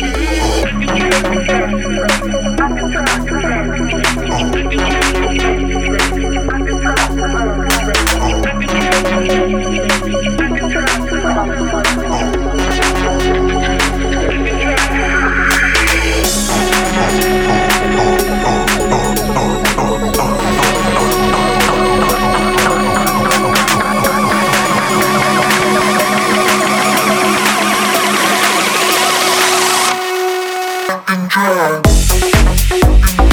Thank you. and drown.